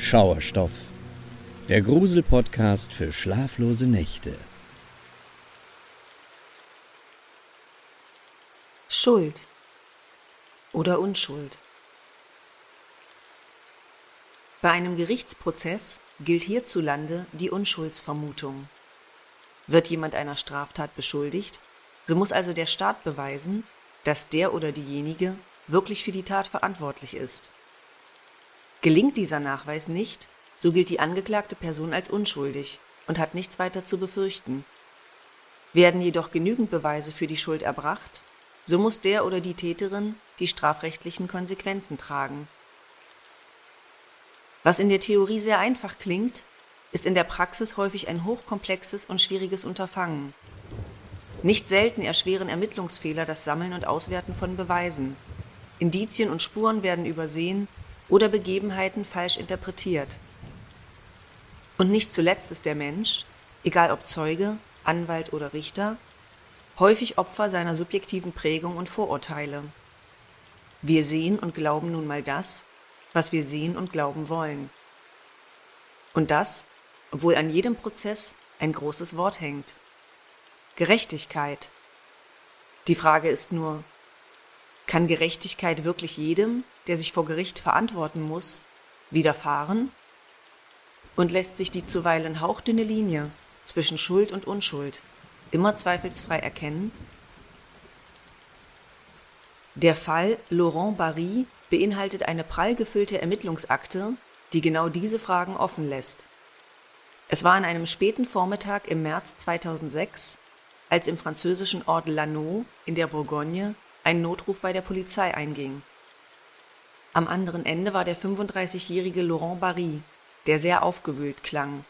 Schauerstoff, der Grusel-Podcast für schlaflose Nächte. Schuld oder Unschuld. Bei einem Gerichtsprozess gilt hierzulande die Unschuldsvermutung. Wird jemand einer Straftat beschuldigt, so muss also der Staat beweisen, dass der oder diejenige wirklich für die Tat verantwortlich ist. Gelingt dieser Nachweis nicht, so gilt die angeklagte Person als unschuldig und hat nichts weiter zu befürchten. Werden jedoch genügend Beweise für die Schuld erbracht, so muss der oder die Täterin die strafrechtlichen Konsequenzen tragen. Was in der Theorie sehr einfach klingt, ist in der Praxis häufig ein hochkomplexes und schwieriges Unterfangen. Nicht selten erschweren Ermittlungsfehler das Sammeln und Auswerten von Beweisen. Indizien und Spuren werden übersehen oder Begebenheiten falsch interpretiert. Und nicht zuletzt ist der Mensch, egal ob Zeuge, Anwalt oder Richter, häufig Opfer seiner subjektiven Prägung und Vorurteile. Wir sehen und glauben nun mal das, was wir sehen und glauben wollen. Und das, obwohl an jedem Prozess ein großes Wort hängt. Gerechtigkeit. Die Frage ist nur, kann Gerechtigkeit wirklich jedem, der sich vor Gericht verantworten muss, widerfahren? Und lässt sich die zuweilen hauchdünne Linie zwischen Schuld und Unschuld immer zweifelsfrei erkennen? Der Fall Laurent Barry beinhaltet eine prall gefüllte Ermittlungsakte, die genau diese Fragen offen lässt. Es war an einem späten Vormittag im März 2006, als im französischen Ort Lanneau in der Bourgogne ein Notruf bei der Polizei einging. Am anderen Ende war der 35-jährige Laurent Barry, der sehr aufgewühlt klang.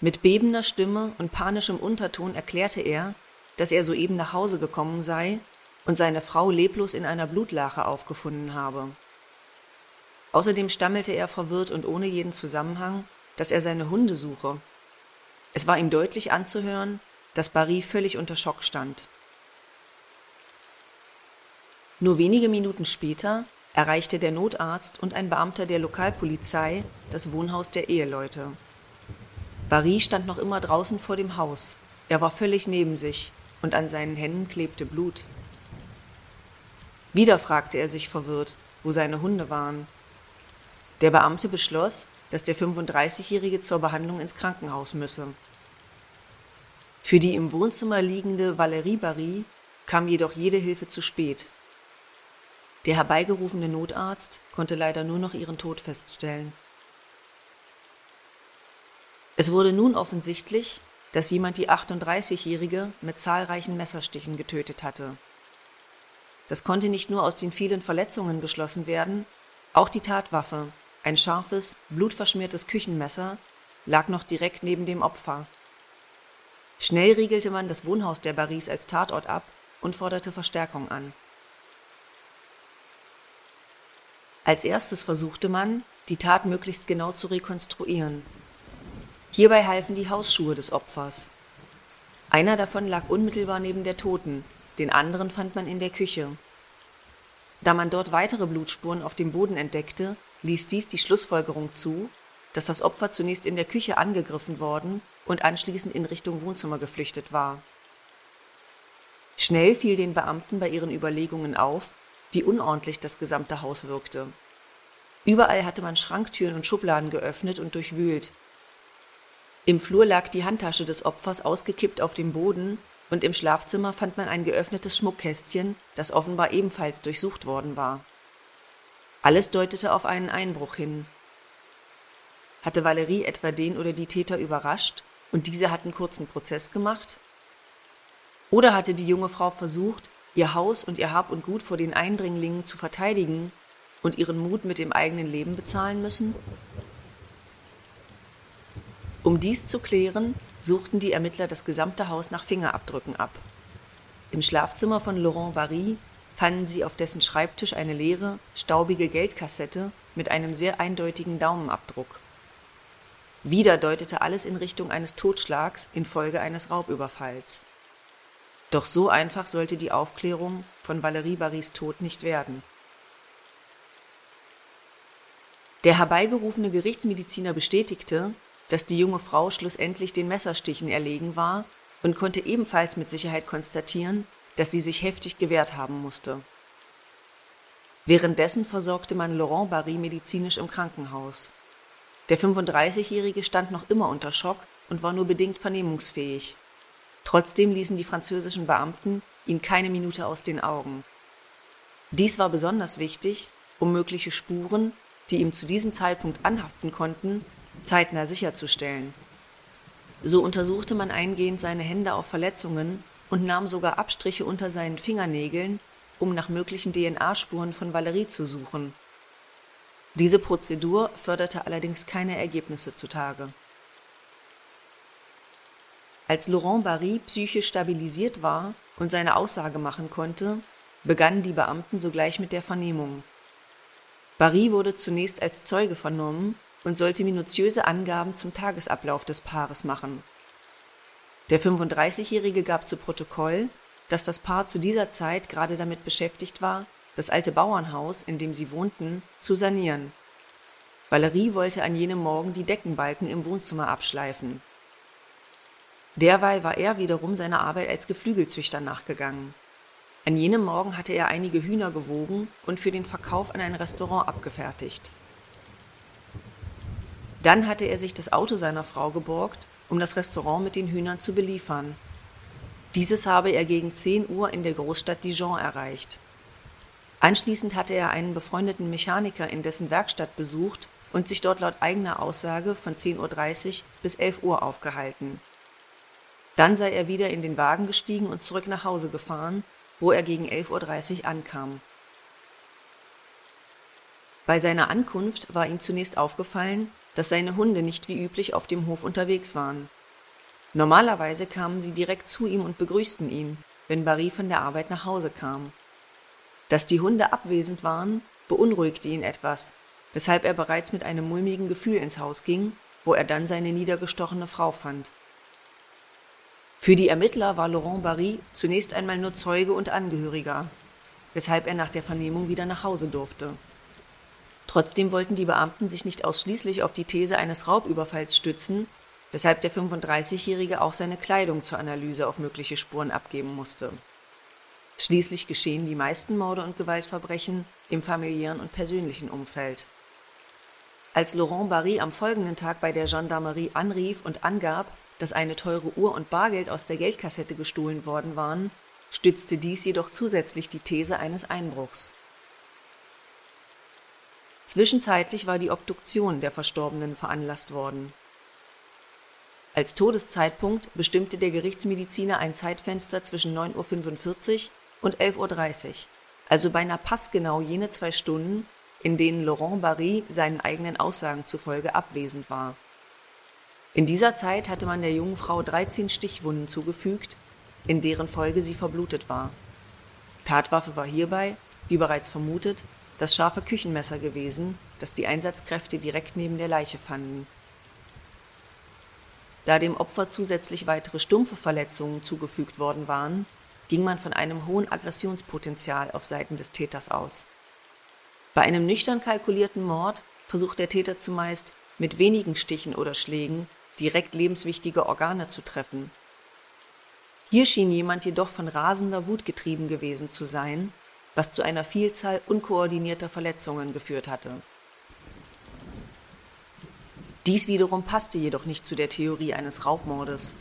Mit bebender Stimme und panischem Unterton erklärte er, dass er soeben nach Hause gekommen sei und seine Frau leblos in einer Blutlache aufgefunden habe. Außerdem stammelte er verwirrt und ohne jeden Zusammenhang, dass er seine Hunde suche. Es war ihm deutlich anzuhören, dass Barry völlig unter Schock stand. Nur wenige Minuten später erreichte der Notarzt und ein Beamter der Lokalpolizei das Wohnhaus der Eheleute. Barry stand noch immer draußen vor dem Haus. Er war völlig neben sich und an seinen Händen klebte Blut. Wieder fragte er sich verwirrt, wo seine Hunde waren. Der Beamte beschloss, dass der 35-Jährige zur Behandlung ins Krankenhaus müsse. Für die im Wohnzimmer liegende Valérie Barry kam jedoch jede Hilfe zu spät. Der herbeigerufene Notarzt konnte leider nur noch ihren Tod feststellen. Es wurde nun offensichtlich, dass jemand die 38-Jährige mit zahlreichen Messerstichen getötet hatte. Das konnte nicht nur aus den vielen Verletzungen geschlossen werden, auch die Tatwaffe, ein scharfes, blutverschmiertes Küchenmesser, lag noch direkt neben dem Opfer. Schnell riegelte man das Wohnhaus der Barries als Tatort ab und forderte Verstärkung an. Als erstes versuchte man, die Tat möglichst genau zu rekonstruieren. Hierbei halfen die Hausschuhe des Opfers. Einer davon lag unmittelbar neben der Toten, den anderen fand man in der Küche. Da man dort weitere Blutspuren auf dem Boden entdeckte, ließ dies die Schlussfolgerung zu, dass das Opfer zunächst in der Küche angegriffen worden und anschließend in Richtung Wohnzimmer geflüchtet war. Schnell fiel den Beamten bei ihren Überlegungen auf, wie unordentlich das gesamte Haus wirkte. Überall hatte man Schranktüren und Schubladen geöffnet und durchwühlt. Im Flur lag die Handtasche des Opfers ausgekippt auf dem Boden und im Schlafzimmer fand man ein geöffnetes Schmuckkästchen, das offenbar ebenfalls durchsucht worden war. Alles deutete auf einen Einbruch hin. Hatte Valerie etwa den oder die Täter überrascht und diese hatten kurzen Prozess gemacht? Oder hatte die junge Frau versucht, ihr Haus und ihr Hab und Gut vor den Eindringlingen zu verteidigen und ihren Mut mit dem eigenen Leben bezahlen müssen? Um dies zu klären, suchten die Ermittler das gesamte Haus nach Fingerabdrücken ab. Im Schlafzimmer von Laurent Vary fanden sie auf dessen Schreibtisch eine leere, staubige Geldkassette mit einem sehr eindeutigen Daumenabdruck. Wieder deutete alles in Richtung eines Totschlags infolge eines Raubüberfalls. Doch so einfach sollte die Aufklärung von Valerie Barrys Tod nicht werden. Der herbeigerufene Gerichtsmediziner bestätigte, dass die junge Frau schlussendlich den Messerstichen erlegen war und konnte ebenfalls mit Sicherheit konstatieren, dass sie sich heftig gewehrt haben musste. Währenddessen versorgte man Laurent Barry medizinisch im Krankenhaus. Der 35-Jährige stand noch immer unter Schock und war nur bedingt vernehmungsfähig. Trotzdem ließen die französischen Beamten ihn keine Minute aus den Augen. Dies war besonders wichtig, um mögliche Spuren, die ihm zu diesem Zeitpunkt anhaften konnten, zeitnah sicherzustellen. So untersuchte man eingehend seine Hände auf Verletzungen und nahm sogar Abstriche unter seinen Fingernägeln, um nach möglichen DNA-Spuren von Valerie zu suchen. Diese Prozedur förderte allerdings keine Ergebnisse zutage. Als Laurent Barry psychisch stabilisiert war und seine Aussage machen konnte, begannen die Beamten sogleich mit der Vernehmung. Barry wurde zunächst als Zeuge vernommen und sollte minutiöse Angaben zum Tagesablauf des Paares machen. Der 35-Jährige gab zu Protokoll, dass das Paar zu dieser Zeit gerade damit beschäftigt war, das alte Bauernhaus, in dem sie wohnten, zu sanieren. Valerie wollte an jenem Morgen die Deckenbalken im Wohnzimmer abschleifen. Derweil war er wiederum seiner Arbeit als Geflügelzüchter nachgegangen. An jenem Morgen hatte er einige Hühner gewogen und für den Verkauf an ein Restaurant abgefertigt. Dann hatte er sich das Auto seiner Frau geborgt, um das Restaurant mit den Hühnern zu beliefern. Dieses habe er gegen 10 Uhr in der Großstadt Dijon erreicht. Anschließend hatte er einen befreundeten Mechaniker in dessen Werkstatt besucht und sich dort laut eigener Aussage von 10.30 Uhr bis 11 Uhr aufgehalten. Dann sei er wieder in den Wagen gestiegen und zurück nach Hause gefahren, wo er gegen 11.30 Uhr ankam. Bei seiner Ankunft war ihm zunächst aufgefallen, dass seine Hunde nicht wie üblich auf dem Hof unterwegs waren. Normalerweise kamen sie direkt zu ihm und begrüßten ihn, wenn Barry von der Arbeit nach Hause kam. Dass die Hunde abwesend waren, beunruhigte ihn etwas, weshalb er bereits mit einem mulmigen Gefühl ins Haus ging, wo er dann seine niedergestochene Frau fand. Für die Ermittler war Laurent Barry zunächst einmal nur Zeuge und Angehöriger, weshalb er nach der Vernehmung wieder nach Hause durfte. Trotzdem wollten die Beamten sich nicht ausschließlich auf die These eines Raubüberfalls stützen, weshalb der 35-Jährige auch seine Kleidung zur Analyse auf mögliche Spuren abgeben musste. Schließlich geschehen die meisten Morde und Gewaltverbrechen im familiären und persönlichen Umfeld. Als Laurent Barry am folgenden Tag bei der Gendarmerie anrief und angab, dass eine teure Uhr und Bargeld aus der Geldkassette gestohlen worden waren, stützte dies jedoch zusätzlich die These eines Einbruchs. Zwischenzeitlich war die Obduktion der Verstorbenen veranlasst worden. Als Todeszeitpunkt bestimmte der Gerichtsmediziner ein Zeitfenster zwischen 9.45 Uhr und 11.30 Uhr, also beinahe passgenau jene zwei Stunden, in denen Laurent Barry seinen eigenen Aussagen zufolge abwesend war. In dieser Zeit hatte man der jungen Frau 13 Stichwunden zugefügt, in deren Folge sie verblutet war. Tatwaffe war hierbei, wie bereits vermutet, das scharfe Küchenmesser gewesen, das die Einsatzkräfte direkt neben der Leiche fanden. Da dem Opfer zusätzlich weitere stumpfe Verletzungen zugefügt worden waren, ging man von einem hohen Aggressionspotenzial auf Seiten des Täters aus. Bei einem nüchtern kalkulierten Mord versucht der Täter zumeist, mit wenigen Stichen oder Schlägen direkt lebenswichtige Organe zu treffen. Hier schien jemand jedoch von rasender Wut getrieben gewesen zu sein was zu einer Vielzahl unkoordinierter Verletzungen geführt hatte. Dies wiederum passte jedoch nicht zu der Theorie eines Raubmordes.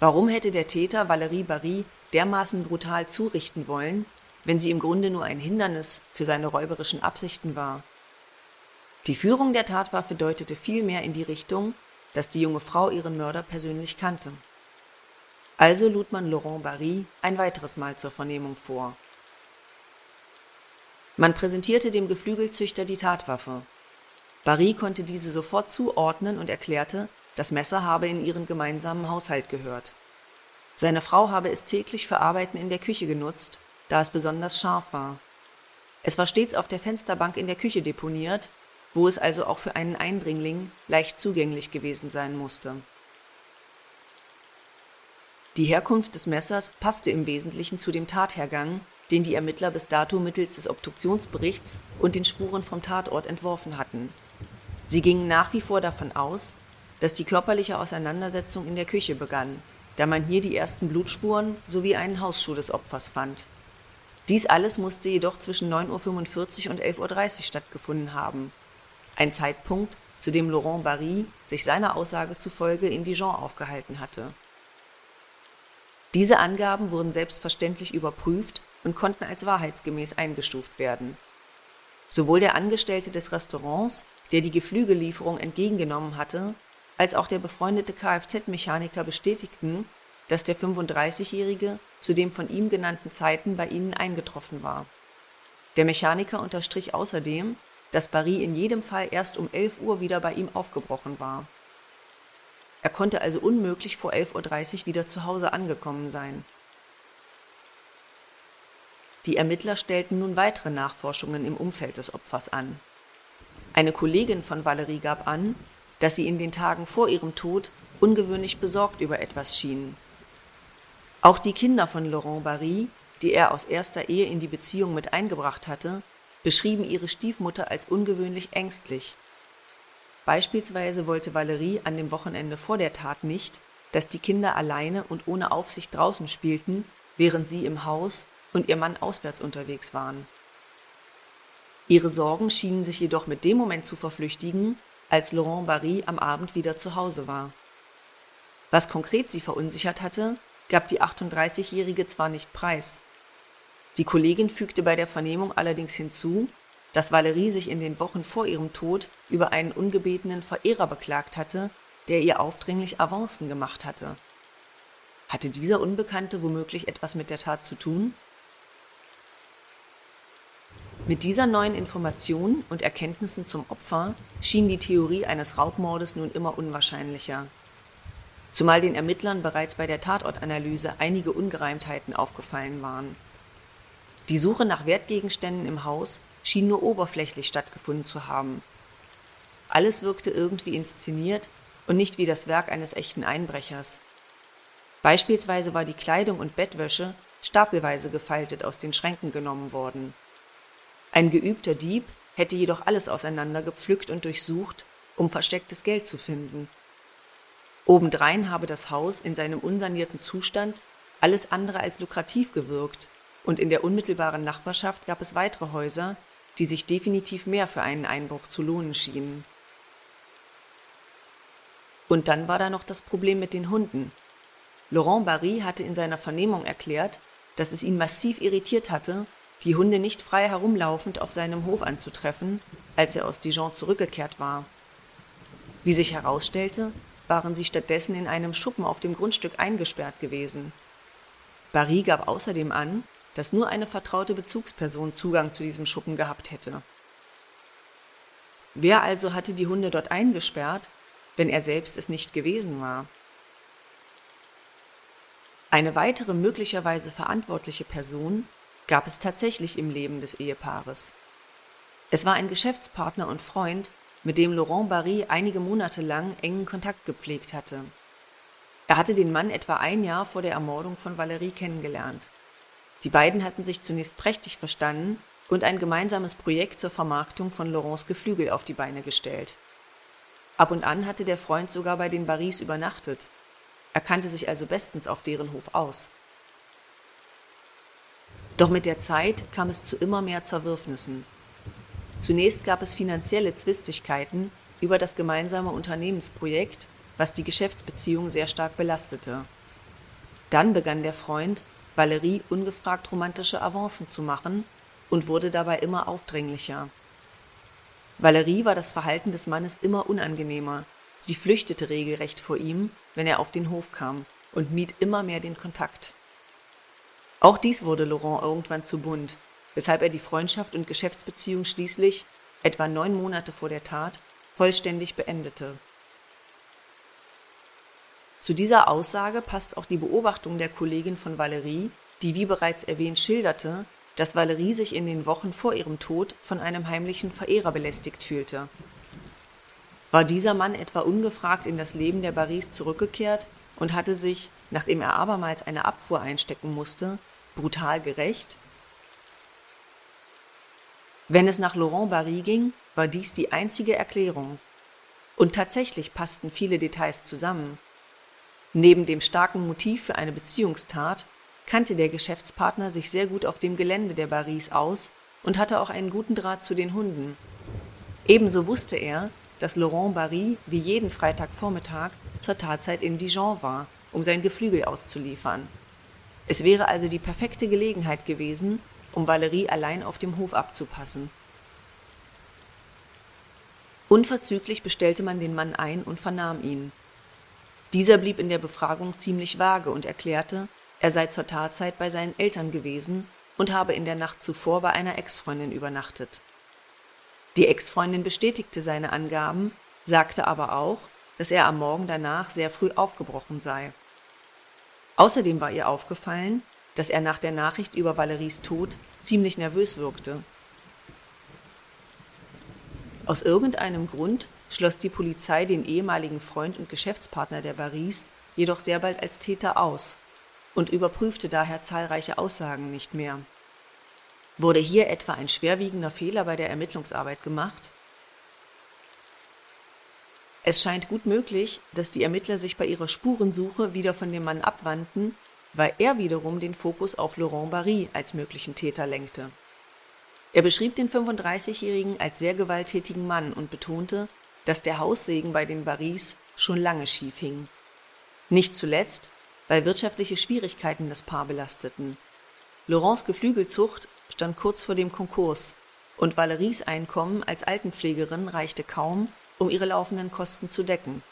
Warum hätte der Täter Valérie Barry dermaßen brutal zurichten wollen, wenn sie im Grunde nur ein Hindernis für seine räuberischen Absichten war? Die Führung der Tatwaffe deutete vielmehr in die Richtung, dass die junge Frau ihren Mörder persönlich kannte. Also lud man Laurent Barry ein weiteres Mal zur Vernehmung vor. Man präsentierte dem Geflügelzüchter die Tatwaffe. Barry konnte diese sofort zuordnen und erklärte, das Messer habe in ihren gemeinsamen Haushalt gehört. Seine Frau habe es täglich für Arbeiten in der Küche genutzt, da es besonders scharf war. Es war stets auf der Fensterbank in der Küche deponiert, wo es also auch für einen Eindringling leicht zugänglich gewesen sein musste. Die Herkunft des Messers passte im Wesentlichen zu dem Tathergang, den die Ermittler bis dato mittels des Obduktionsberichts und den Spuren vom Tatort entworfen hatten. Sie gingen nach wie vor davon aus, dass die körperliche Auseinandersetzung in der Küche begann, da man hier die ersten Blutspuren sowie einen Hausschuh des Opfers fand. Dies alles musste jedoch zwischen 9.45 Uhr und 11.30 Uhr stattgefunden haben. Ein Zeitpunkt, zu dem Laurent Barry sich seiner Aussage zufolge in Dijon aufgehalten hatte. Diese Angaben wurden selbstverständlich überprüft und konnten als wahrheitsgemäß eingestuft werden. Sowohl der Angestellte des Restaurants, der die Geflügellieferung entgegengenommen hatte, als auch der befreundete Kfz-Mechaniker bestätigten, dass der 35-Jährige zu den von ihm genannten Zeiten bei ihnen eingetroffen war. Der Mechaniker unterstrich außerdem, dass Barry in jedem Fall erst um 11 Uhr wieder bei ihm aufgebrochen war. Er konnte also unmöglich vor 11.30 Uhr wieder zu Hause angekommen sein. Die Ermittler stellten nun weitere Nachforschungen im Umfeld des Opfers an. Eine Kollegin von Valerie gab an, dass sie in den Tagen vor ihrem Tod ungewöhnlich besorgt über etwas schien. Auch die Kinder von Laurent Barry, die er aus erster Ehe in die Beziehung mit eingebracht hatte, beschrieben ihre Stiefmutter als ungewöhnlich ängstlich. Beispielsweise wollte Valerie an dem Wochenende vor der Tat nicht, dass die Kinder alleine und ohne Aufsicht draußen spielten, während sie im Haus und ihr Mann auswärts unterwegs waren. Ihre Sorgen schienen sich jedoch mit dem Moment zu verflüchtigen, als Laurent Barry am Abend wieder zu Hause war. Was konkret sie verunsichert hatte, gab die 38-Jährige zwar nicht preis. Die Kollegin fügte bei der Vernehmung allerdings hinzu, dass Valerie sich in den Wochen vor ihrem Tod über einen ungebetenen Verehrer beklagt hatte, der ihr aufdringlich Avancen gemacht hatte. Hatte dieser Unbekannte womöglich etwas mit der Tat zu tun? Mit dieser neuen Information und Erkenntnissen zum Opfer schien die Theorie eines Raubmordes nun immer unwahrscheinlicher. Zumal den Ermittlern bereits bei der Tatortanalyse einige Ungereimtheiten aufgefallen waren. Die Suche nach Wertgegenständen im Haus schien nur oberflächlich stattgefunden zu haben. Alles wirkte irgendwie inszeniert und nicht wie das Werk eines echten Einbrechers. Beispielsweise war die Kleidung und Bettwäsche stapelweise gefaltet aus den Schränken genommen worden ein geübter Dieb hätte jedoch alles auseinandergepflückt und durchsucht, um verstecktes Geld zu finden. Obendrein habe das Haus in seinem unsanierten Zustand alles andere als lukrativ gewirkt, und in der unmittelbaren Nachbarschaft gab es weitere Häuser, die sich definitiv mehr für einen Einbruch zu lohnen schienen. Und dann war da noch das Problem mit den Hunden. Laurent Barry hatte in seiner Vernehmung erklärt, dass es ihn massiv irritiert hatte, die Hunde nicht frei herumlaufend auf seinem Hof anzutreffen, als er aus Dijon zurückgekehrt war. Wie sich herausstellte, waren sie stattdessen in einem Schuppen auf dem Grundstück eingesperrt gewesen. Barry gab außerdem an, dass nur eine vertraute Bezugsperson Zugang zu diesem Schuppen gehabt hätte. Wer also hatte die Hunde dort eingesperrt, wenn er selbst es nicht gewesen war? Eine weitere möglicherweise verantwortliche Person gab es tatsächlich im Leben des Ehepaares. Es war ein Geschäftspartner und Freund, mit dem Laurent Barry einige Monate lang engen Kontakt gepflegt hatte. Er hatte den Mann etwa ein Jahr vor der Ermordung von Valerie kennengelernt. Die beiden hatten sich zunächst prächtig verstanden und ein gemeinsames Projekt zur Vermarktung von Laurents Geflügel auf die Beine gestellt. Ab und an hatte der Freund sogar bei den Barrys übernachtet. Er kannte sich also bestens auf deren Hof aus. Doch mit der Zeit kam es zu immer mehr Zerwürfnissen. Zunächst gab es finanzielle Zwistigkeiten über das gemeinsame Unternehmensprojekt, was die Geschäftsbeziehung sehr stark belastete. Dann begann der Freund, Valerie ungefragt romantische Avancen zu machen und wurde dabei immer aufdringlicher. Valerie war das Verhalten des Mannes immer unangenehmer. Sie flüchtete regelrecht vor ihm, wenn er auf den Hof kam, und mied immer mehr den Kontakt. Auch dies wurde Laurent irgendwann zu bunt, weshalb er die Freundschaft und Geschäftsbeziehung schließlich, etwa neun Monate vor der Tat, vollständig beendete. Zu dieser Aussage passt auch die Beobachtung der Kollegin von Valerie, die wie bereits erwähnt schilderte, dass Valerie sich in den Wochen vor ihrem Tod von einem heimlichen Verehrer belästigt fühlte. War dieser Mann etwa ungefragt in das Leben der Barrys zurückgekehrt und hatte sich, nachdem er abermals eine Abfuhr einstecken musste, brutal gerecht? Wenn es nach Laurent Barry ging, war dies die einzige Erklärung, Und tatsächlich passten viele Details zusammen. Neben dem starken Motiv für eine Beziehungstat kannte der Geschäftspartner sich sehr gut auf dem Gelände der Baris aus und hatte auch einen guten Draht zu den Hunden. Ebenso wusste er, dass Laurent Barry wie jeden Freitagvormittag zur Tatzeit in Dijon war, um sein Geflügel auszuliefern. Es wäre also die perfekte Gelegenheit gewesen, um Valerie allein auf dem Hof abzupassen. Unverzüglich bestellte man den Mann ein und vernahm ihn. Dieser blieb in der Befragung ziemlich vage und erklärte, er sei zur Tatzeit bei seinen Eltern gewesen und habe in der Nacht zuvor bei einer Ex-Freundin übernachtet. Die Ex-Freundin bestätigte seine Angaben, sagte aber auch, dass er am Morgen danach sehr früh aufgebrochen sei. Außerdem war ihr aufgefallen, dass er nach der Nachricht über Valeries Tod ziemlich nervös wirkte. Aus irgendeinem Grund schloss die Polizei den ehemaligen Freund und Geschäftspartner der Baris jedoch sehr bald als Täter aus und überprüfte daher zahlreiche Aussagen nicht mehr. Wurde hier etwa ein schwerwiegender Fehler bei der Ermittlungsarbeit gemacht? Es scheint gut möglich, dass die Ermittler sich bei ihrer Spurensuche wieder von dem Mann abwandten, weil er wiederum den Fokus auf Laurent Barry als möglichen Täter lenkte. Er beschrieb den 35-Jährigen als sehr gewalttätigen Mann und betonte, dass der Haussegen bei den Barrys schon lange schief hing. Nicht zuletzt, weil wirtschaftliche Schwierigkeiten das Paar belasteten. Laurents Geflügelzucht stand kurz vor dem Konkurs und Valeries Einkommen als Altenpflegerin reichte kaum, um ihre laufenden Kosten zu decken.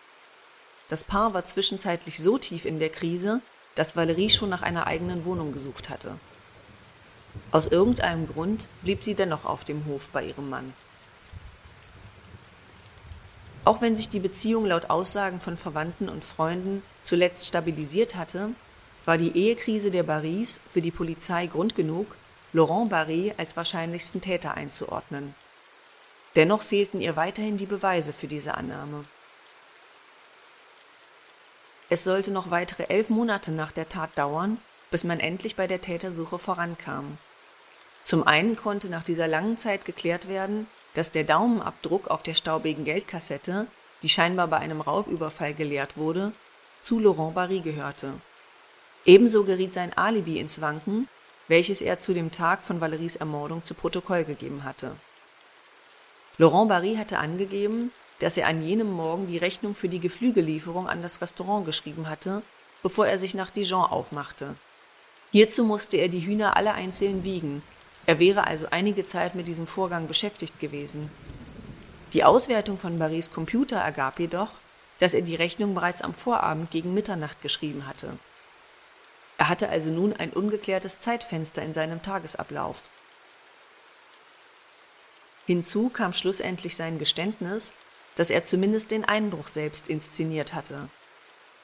Das Paar war zwischenzeitlich so tief in der Krise, dass Valerie schon nach einer eigenen Wohnung gesucht hatte. Aus irgendeinem Grund blieb sie dennoch auf dem Hof bei ihrem Mann. Auch wenn sich die Beziehung laut Aussagen von Verwandten und Freunden zuletzt stabilisiert hatte, war die Ehekrise der Barrys für die Polizei Grund genug, Laurent Barry als wahrscheinlichsten Täter einzuordnen. Dennoch fehlten ihr weiterhin die Beweise für diese Annahme. Es sollte noch weitere elf Monate nach der Tat dauern, bis man endlich bei der Tätersuche vorankam. Zum einen konnte nach dieser langen Zeit geklärt werden, dass der Daumenabdruck auf der staubigen Geldkassette, die scheinbar bei einem Raubüberfall geleert wurde, zu Laurent Barry gehörte. Ebenso geriet sein Alibi ins Wanken, welches er zu dem Tag von Valeries Ermordung zu Protokoll gegeben hatte. Laurent Barry hatte angegeben, dass er an jenem Morgen die Rechnung für die Geflügellieferung an das Restaurant geschrieben hatte, bevor er sich nach Dijon aufmachte. Hierzu musste er die Hühner alle einzeln wiegen, er wäre also einige Zeit mit diesem Vorgang beschäftigt gewesen. Die Auswertung von Barrys Computer ergab jedoch, dass er die Rechnung bereits am Vorabend gegen Mitternacht geschrieben hatte. Er hatte also nun ein ungeklärtes Zeitfenster in seinem Tagesablauf. Hinzu kam schlussendlich sein Geständnis, dass er zumindest den Einbruch selbst inszeniert hatte.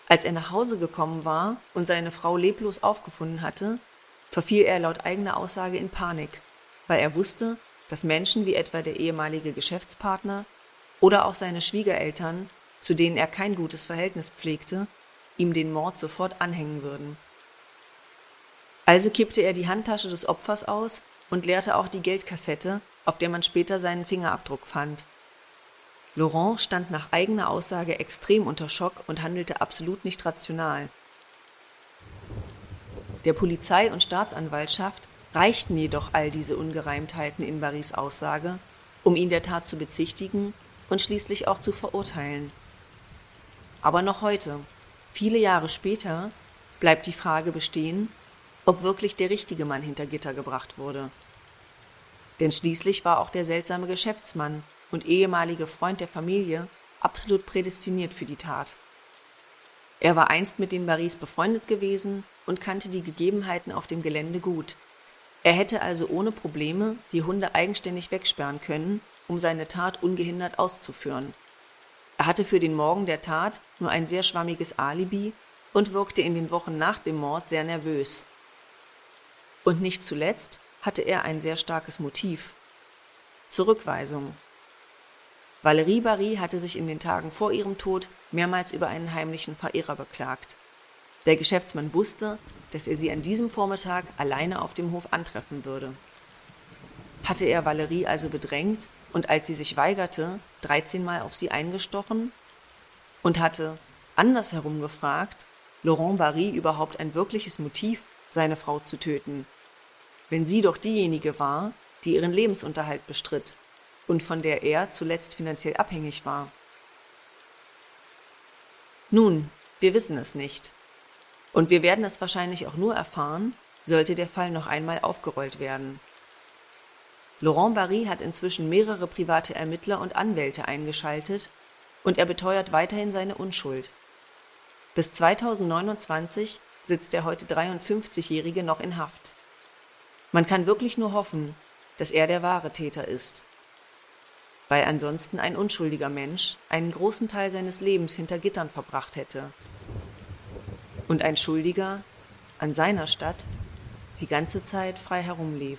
Als er nach Hause gekommen war und seine Frau leblos aufgefunden hatte, verfiel er laut eigener Aussage in Panik, weil er wusste, dass Menschen wie etwa der ehemalige Geschäftspartner oder auch seine Schwiegereltern, zu denen er kein gutes Verhältnis pflegte, ihm den Mord sofort anhängen würden. Also kippte er die Handtasche des Opfers aus und leerte auch die Geldkassette, auf der man später seinen Fingerabdruck fand. Laurent stand nach eigener Aussage extrem unter Schock und handelte absolut nicht rational. Der Polizei und Staatsanwaltschaft reichten jedoch all diese Ungereimtheiten in Barrys Aussage, um ihn der Tat zu bezichtigen und schließlich auch zu verurteilen. Aber noch heute, viele Jahre später, bleibt die Frage bestehen, ob wirklich der richtige Mann hinter Gitter gebracht wurde. Denn schließlich war auch der seltsame Geschäftsmann und ehemalige Freund der Familie absolut prädestiniert für die Tat. Er war einst mit den Barrys befreundet gewesen und kannte die Gegebenheiten auf dem Gelände gut. Er hätte also ohne Probleme die Hunde eigenständig wegsperren können, um seine Tat ungehindert auszuführen. Er hatte für den Morgen der Tat nur ein sehr schwammiges Alibi und wirkte in den Wochen nach dem Mord sehr nervös. Und nicht zuletzt hatte er ein sehr starkes Motiv. Zurückweisung. Valerie Barry hatte sich in den Tagen vor ihrem Tod mehrmals über einen heimlichen Verehrer beklagt. Der Geschäftsmann wusste, dass er sie an diesem Vormittag alleine auf dem Hof antreffen würde. Hatte er Valerie also bedrängt und als sie sich weigerte, 13 Mal auf sie eingestochen und hatte, andersherum gefragt, Laurent Barry überhaupt ein wirkliches Motiv, seine Frau zu töten, wenn sie doch diejenige war, die ihren Lebensunterhalt bestritt und von der er zuletzt finanziell abhängig war. Nun, wir wissen es nicht. Und wir werden es wahrscheinlich auch nur erfahren, sollte der Fall noch einmal aufgerollt werden. Laurent Barry hat inzwischen mehrere private Ermittler und Anwälte eingeschaltet und er beteuert weiterhin seine Unschuld. Bis 2029 sitzt der heute 53-Jährige noch in Haft. Man kann wirklich nur hoffen, dass er der wahre Täter ist. Weil ansonsten ein unschuldiger Mensch einen großen Teil seines Lebens hinter Gittern verbracht hätte. Und ein Schuldiger an seiner Stadt die ganze Zeit frei herumlief.